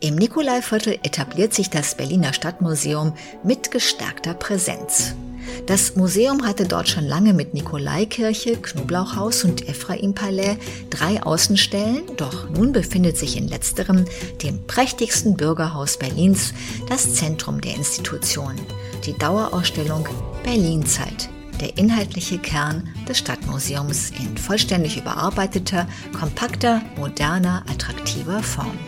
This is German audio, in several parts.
Im Nikolaiviertel etabliert sich das Berliner Stadtmuseum mit gestärkter Präsenz. Das Museum hatte dort schon lange mit Nikolaikirche, Knoblauchhaus und Ephraimpalais drei Außenstellen, doch nun befindet sich in letzterem, dem prächtigsten Bürgerhaus Berlins, das Zentrum der Institution, die Dauerausstellung Berlinzeit, der inhaltliche Kern des Stadtmuseums in vollständig überarbeiteter, kompakter, moderner, attraktiver Form.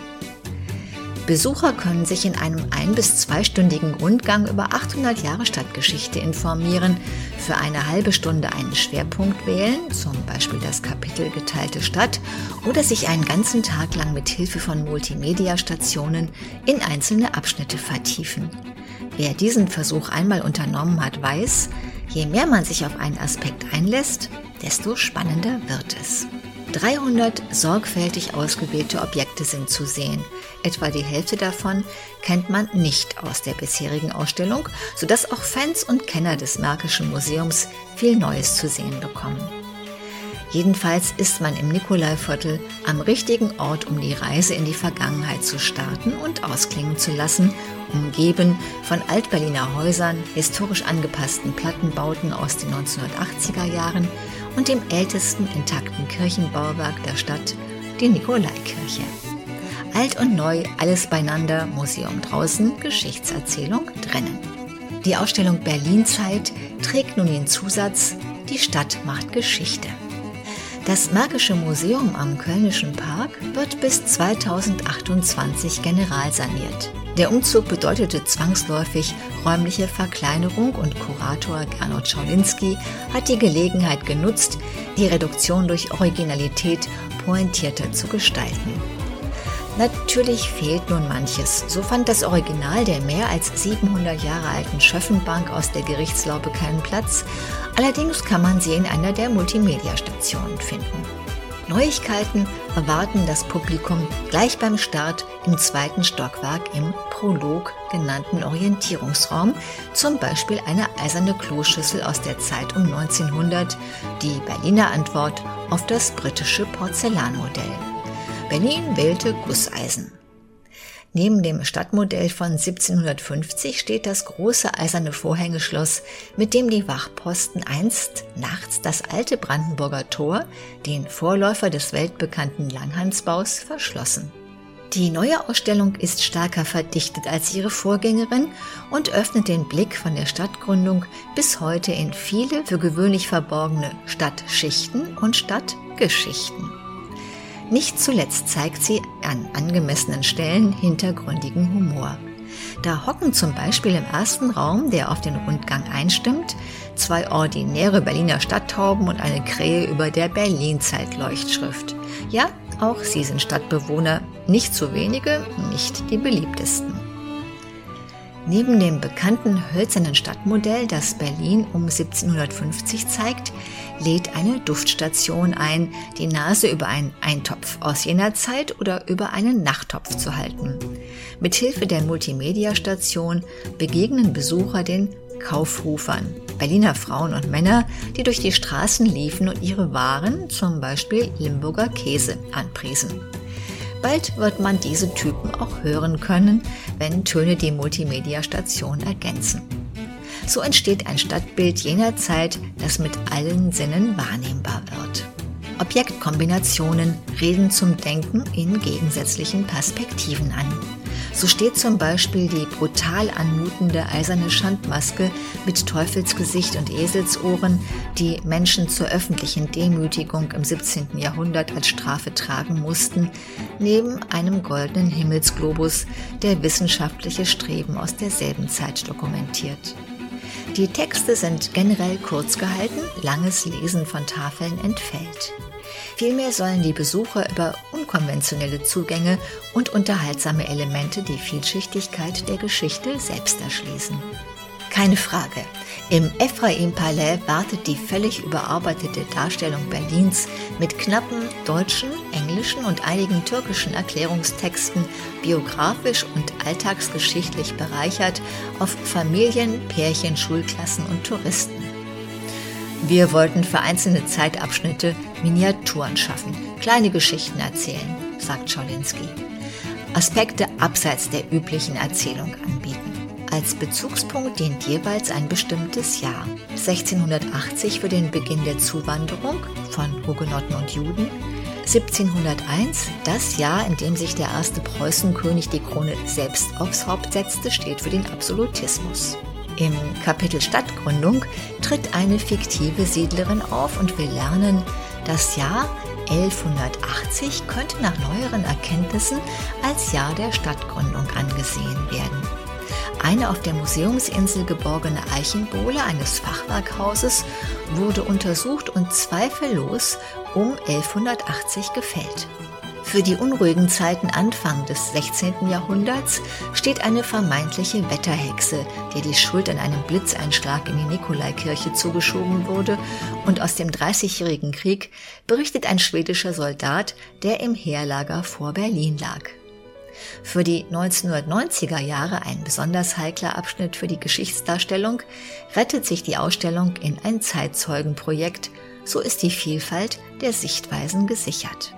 Besucher können sich in einem ein- bis zweistündigen Rundgang über 800 Jahre Stadtgeschichte informieren, für eine halbe Stunde einen Schwerpunkt wählen, zum Beispiel das Kapitel Geteilte Stadt, oder sich einen ganzen Tag lang mit Hilfe von Multimedia-Stationen in einzelne Abschnitte vertiefen. Wer diesen Versuch einmal unternommen hat, weiß, je mehr man sich auf einen Aspekt einlässt, desto spannender wird es. 300 sorgfältig ausgewählte Objekte sind zu sehen. Etwa die Hälfte davon kennt man nicht aus der bisherigen Ausstellung, sodass auch Fans und Kenner des Märkischen Museums viel Neues zu sehen bekommen. Jedenfalls ist man im Nikolaiviertel am richtigen Ort, um die Reise in die Vergangenheit zu starten und ausklingen zu lassen, umgeben von Altberliner Häusern, historisch angepassten Plattenbauten aus den 1980er Jahren und dem ältesten intakten Kirchenbauwerk der Stadt, die Nikolaikirche. Alt und neu, alles beieinander, Museum draußen, Geschichtserzählung drinnen. Die Ausstellung Berlinzeit trägt nun den Zusatz Die Stadt macht Geschichte. Das Märkische Museum am Kölnischen Park wird bis 2028 generalsaniert. Der Umzug bedeutete zwangsläufig räumliche Verkleinerung und Kurator Gernot Schaulinski hat die Gelegenheit genutzt, die Reduktion durch Originalität pointierter zu gestalten. Natürlich fehlt nun manches. So fand das Original der mehr als 700 Jahre alten Schöffenbank aus der Gerichtslaube keinen Platz. Allerdings kann man sie in einer der Multimedia-Stationen finden. Neuigkeiten erwarten das Publikum gleich beim Start im zweiten Stockwerk im Prolog genannten Orientierungsraum, zum Beispiel eine eiserne Kloschüssel aus der Zeit um 1900, die Berliner Antwort auf das britische Porzellanmodell. Berlin wählte Gusseisen. Neben dem Stadtmodell von 1750 steht das große eiserne Vorhängeschloss, mit dem die Wachposten einst nachts das alte Brandenburger Tor, den Vorläufer des weltbekannten Langhansbaus, verschlossen. Die neue Ausstellung ist stärker verdichtet als ihre Vorgängerin und öffnet den Blick von der Stadtgründung bis heute in viele für gewöhnlich verborgene Stadtschichten und Stadtgeschichten. Nicht zuletzt zeigt sie an angemessenen Stellen hintergründigen Humor. Da hocken zum Beispiel im ersten Raum, der auf den Rundgang einstimmt, zwei ordinäre Berliner Stadttauben und eine Krähe über der Berlin-Zeitleuchtschrift. Ja, auch sie sind Stadtbewohner, nicht zu wenige, nicht die beliebtesten. Neben dem bekannten hölzernen Stadtmodell, das Berlin um 1750 zeigt, lädt eine Duftstation ein, die Nase über einen Eintopf aus jener Zeit oder über einen Nachttopf zu halten. Mithilfe der Multimedia-Station begegnen Besucher den Kaufrufern, Berliner Frauen und Männer, die durch die Straßen liefen und ihre Waren, zum Beispiel Limburger Käse, anpriesen. Bald wird man diese Typen auch hören können, wenn Töne die Multimedia-Station ergänzen. So entsteht ein Stadtbild jener Zeit, das mit allen Sinnen wahrnehmbar wird. Objektkombinationen reden zum Denken in gegensätzlichen Perspektiven an. So steht zum Beispiel die brutal anmutende eiserne Schandmaske mit Teufelsgesicht und Eselsohren, die Menschen zur öffentlichen Demütigung im 17. Jahrhundert als Strafe tragen mussten, neben einem goldenen Himmelsglobus, der wissenschaftliche Streben aus derselben Zeit dokumentiert. Die Texte sind generell kurz gehalten, langes Lesen von Tafeln entfällt. Vielmehr sollen die Besucher über unkonventionelle Zugänge und unterhaltsame Elemente die Vielschichtigkeit der Geschichte selbst erschließen. Keine Frage. Im Ephraim-Palais wartet die völlig überarbeitete Darstellung Berlins mit knappen deutschen, englischen und einigen türkischen Erklärungstexten, biografisch und alltagsgeschichtlich bereichert auf Familien, Pärchen, Schulklassen und Touristen. Wir wollten für einzelne Zeitabschnitte Miniaturen schaffen, kleine Geschichten erzählen, sagt Scholinski. Aspekte abseits der üblichen Erzählung anbieten. Als Bezugspunkt dient jeweils ein bestimmtes Jahr. 1680 für den Beginn der Zuwanderung von Hugenotten und Juden, 1701, das Jahr, in dem sich der erste Preußenkönig die Krone selbst aufs Haupt setzte, steht für den Absolutismus. Im Kapitel Stadtgründung tritt eine fiktive Siedlerin auf und wir lernen, das Jahr 1180 könnte nach neueren Erkenntnissen als Jahr der Stadtgründung angesehen werden. Eine auf der Museumsinsel geborgene Eichenbohle eines Fachwerkhauses wurde untersucht und zweifellos um 1180 gefällt. Für die unruhigen Zeiten Anfang des 16. Jahrhunderts steht eine vermeintliche Wetterhexe, der die Schuld an einem Blitzeinschlag in die Nikolaikirche zugeschoben wurde, und aus dem Dreißigjährigen Krieg berichtet ein schwedischer Soldat, der im Heerlager vor Berlin lag. Für die 1990er Jahre ein besonders heikler Abschnitt für die Geschichtsdarstellung, rettet sich die Ausstellung in ein Zeitzeugenprojekt, so ist die Vielfalt der Sichtweisen gesichert.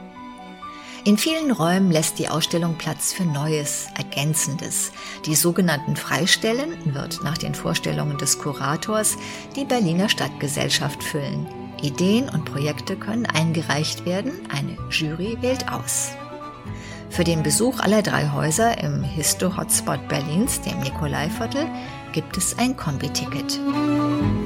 In vielen Räumen lässt die Ausstellung Platz für Neues, Ergänzendes. Die sogenannten Freistellen wird nach den Vorstellungen des Kurators die Berliner Stadtgesellschaft füllen. Ideen und Projekte können eingereicht werden, eine Jury wählt aus. Für den Besuch aller drei Häuser im Histo-Hotspot Berlins, dem Nikolaiviertel, gibt es ein Kombiticket. ticket